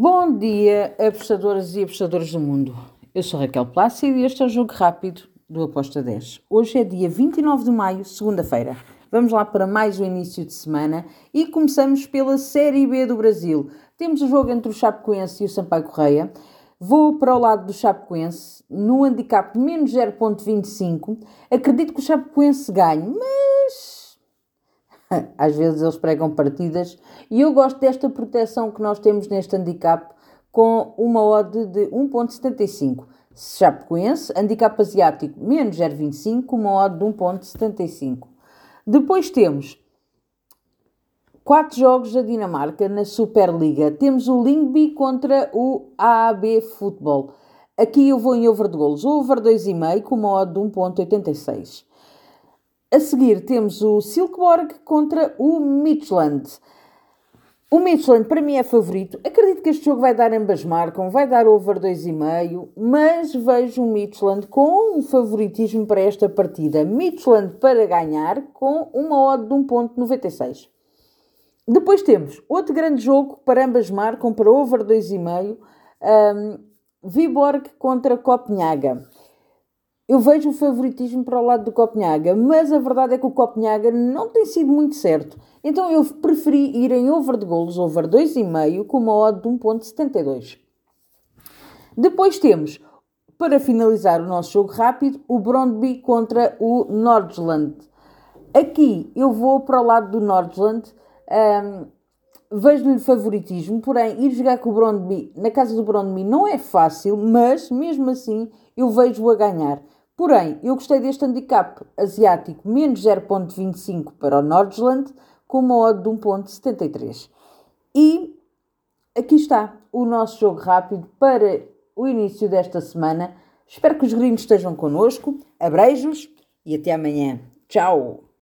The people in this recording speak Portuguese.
Bom dia, apostadoras e apostadores do mundo. Eu sou Raquel Plácido e este é o Jogo Rápido do Aposta 10. Hoje é dia 29 de maio, segunda-feira. Vamos lá para mais um início de semana e começamos pela Série B do Brasil. Temos o jogo entre o Chapecoense e o Sampaio Correia. Vou para o lado do Chapecoense no handicap menos 0.25. Acredito que o Chapecoense ganhe, mas às vezes eles pregam partidas e eu gosto desta proteção que nós temos neste handicap com uma odd de 1.75. Chapecoense, handicap asiático menos 0.25, uma odd de 1.75. Depois temos quatro jogos da Dinamarca na Superliga. Temos o Lingby contra o AAB Futebol. Aqui eu vou em over de golos, over 2,5 com uma odd de 1.86. A seguir temos o Silkeborg contra o Midland. O Midland para mim é favorito. Acredito que este jogo vai dar ambas marcam, vai dar over 2,5, mas vejo o Midland com um favoritismo para esta partida. Midland para ganhar com uma odd de 1.96. Depois temos outro grande jogo para ambas marcam, para over 2,5, um, Viborg contra Copenhaga eu vejo o favoritismo para o lado do Copenhaga, mas a verdade é que o Copenhaga não tem sido muito certo. Então eu preferi ir em over de golos, over 2,5, com uma odd de 1.72. Depois temos, para finalizar o nosso jogo rápido, o Brondby contra o Nordland. Aqui eu vou para o lado do Nordland, um, vejo-lhe favoritismo, porém ir jogar com o Brondby na casa do Brondby não é fácil, mas mesmo assim eu vejo-o a ganhar. Porém, eu gostei deste handicap asiático menos 0.25 para o Nordland com uma odd de 1.73. E aqui está o nosso jogo rápido para o início desta semana. Espero que os gringos estejam connosco. Abreijos e até amanhã. Tchau!